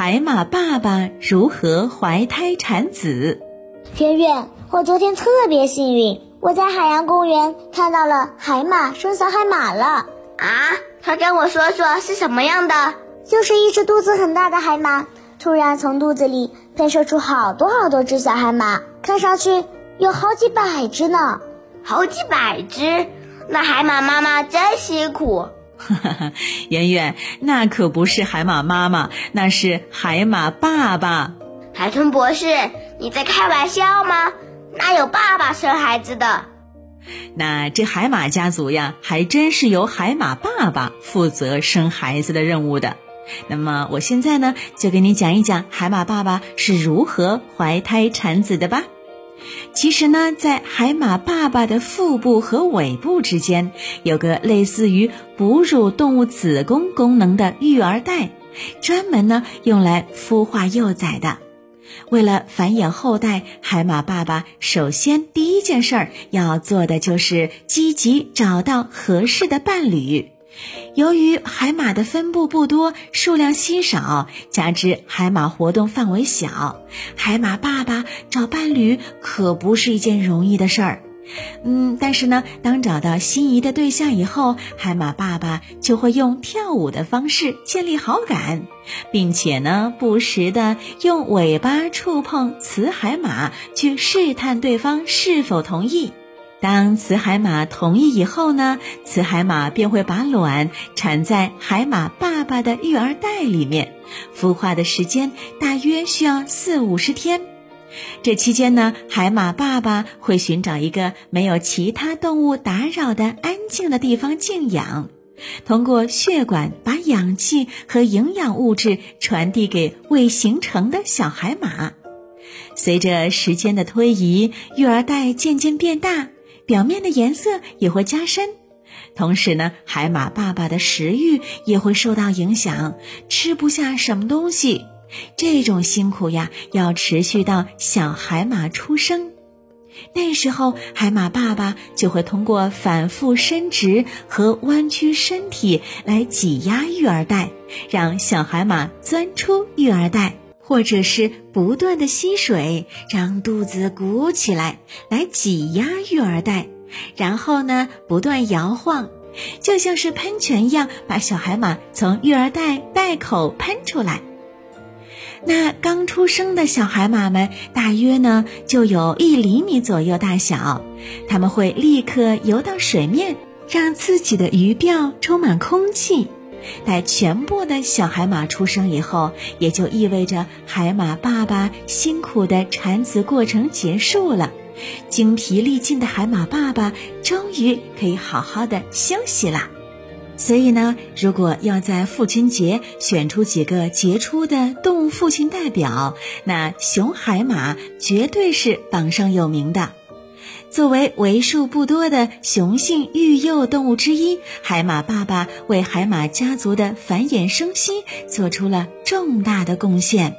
海马爸爸如何怀胎产子？圆圆，我昨天特别幸运，我在海洋公园看到了海马生小海马了。啊，快跟我说说是什么样的？就是一只肚子很大的海马，突然从肚子里喷射出好多好多只小海马，看上去有好几百只呢。好几百只，那海马妈妈真辛苦。哈哈，圆圆，那可不是海马妈妈，那是海马爸爸。海豚博士，你在开玩笑吗？哪有爸爸生孩子的？那这海马家族呀，还真是由海马爸爸负责生孩子的任务的。那么我现在呢，就给你讲一讲海马爸爸是如何怀胎产子的吧。其实呢，在海马爸爸的腹部和尾部之间，有个类似于哺乳动物子宫功能的育儿袋，专门呢用来孵化幼崽的。为了繁衍后代，海马爸爸首先第一件事儿要做的就是积极找到合适的伴侣。由于海马的分布不多，数量稀少，加之海马活动范围小，海马爸爸找伴侣可不是一件容易的事儿。嗯，但是呢，当找到心仪的对象以后，海马爸爸就会用跳舞的方式建立好感，并且呢，不时的用尾巴触碰雌海马，去试探对方是否同意。当雌海马同意以后呢，雌海马便会把卵产在海马爸爸的育儿袋里面，孵化的时间大约需要四五十天。这期间呢，海马爸爸会寻找一个没有其他动物打扰的安静的地方静养，通过血管把氧气和营养物质传递给未形成的小海马。随着时间的推移，育儿袋渐渐变大。表面的颜色也会加深，同时呢，海马爸爸的食欲也会受到影响，吃不下什么东西。这种辛苦呀，要持续到小海马出生。那时候，海马爸爸就会通过反复伸直和弯曲身体来挤压育儿袋，让小海马钻出育儿袋。或者是不断的吸水，让肚子鼓起来，来挤压育儿袋，然后呢，不断摇晃，就像是喷泉一样，把小海马从育儿袋袋口喷出来。那刚出生的小海马们，大约呢就有一厘米左右大小，他们会立刻游到水面，让自己的鱼鳔充满空气。待全部的小海马出生以后，也就意味着海马爸爸辛苦的产子过程结束了，精疲力尽的海马爸爸终于可以好好的休息了。所以呢，如果要在父亲节选出几个杰出的动物父亲代表，那雄海马绝对是榜上有名的。作为为数不多的雄性育幼动物之一，海马爸爸为海马家族的繁衍生息做出了重大的贡献。